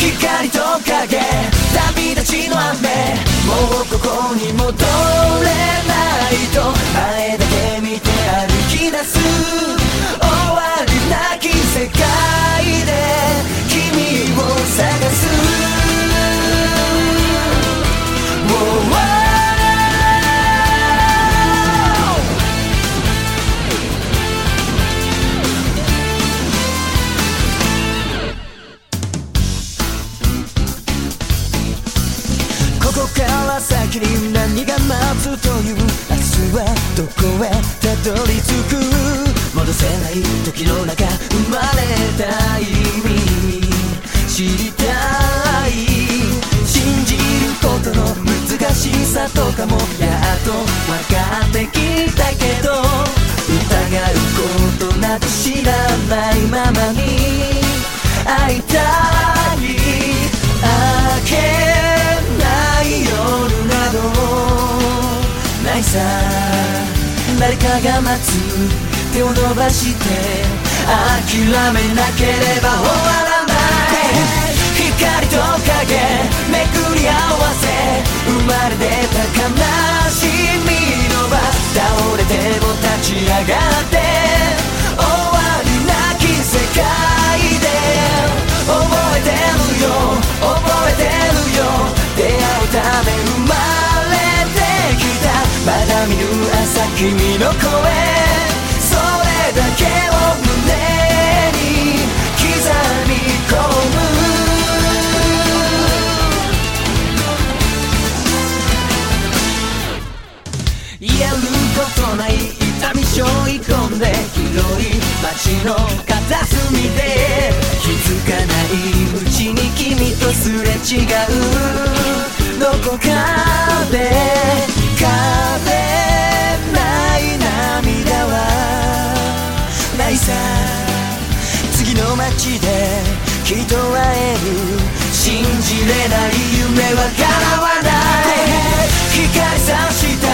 光と影。旅立ちの雨。もうここに戻れないと。前だけ見て先に何が待つという明日はどこへたどり着く戻せない時の中生まれた意味知りたい信じることの難しさとかもやっと分かってきたけど疑うことなく知らないままに会いたいさ。誰かが待つ手を伸ばして諦めなければ終わらない。光と影めくり合わせ生まれ出た悲しみの場倒れても立ち上がって君の声それだけを胸に刻み込む。言えることない痛み背負い込んで広い街の片隅で。気づかないうちに君とすれ違う。どこか信じれない夢は叶わない。光さした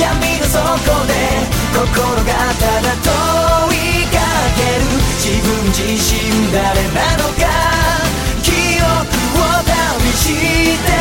闇の底で心がただ問いかける。自分自身誰なのか。記憶を旅して。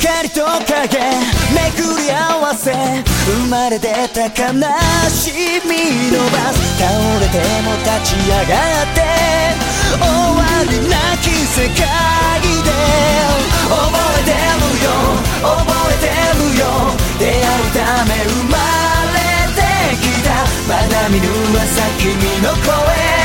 光と影めくり合わせ生まれ出た悲しみのバス倒れても立ち上がって終わりなき世界で覚えてるよ覚えてるよ出会うため生まれてきた。まだ見ぬ朝君の声。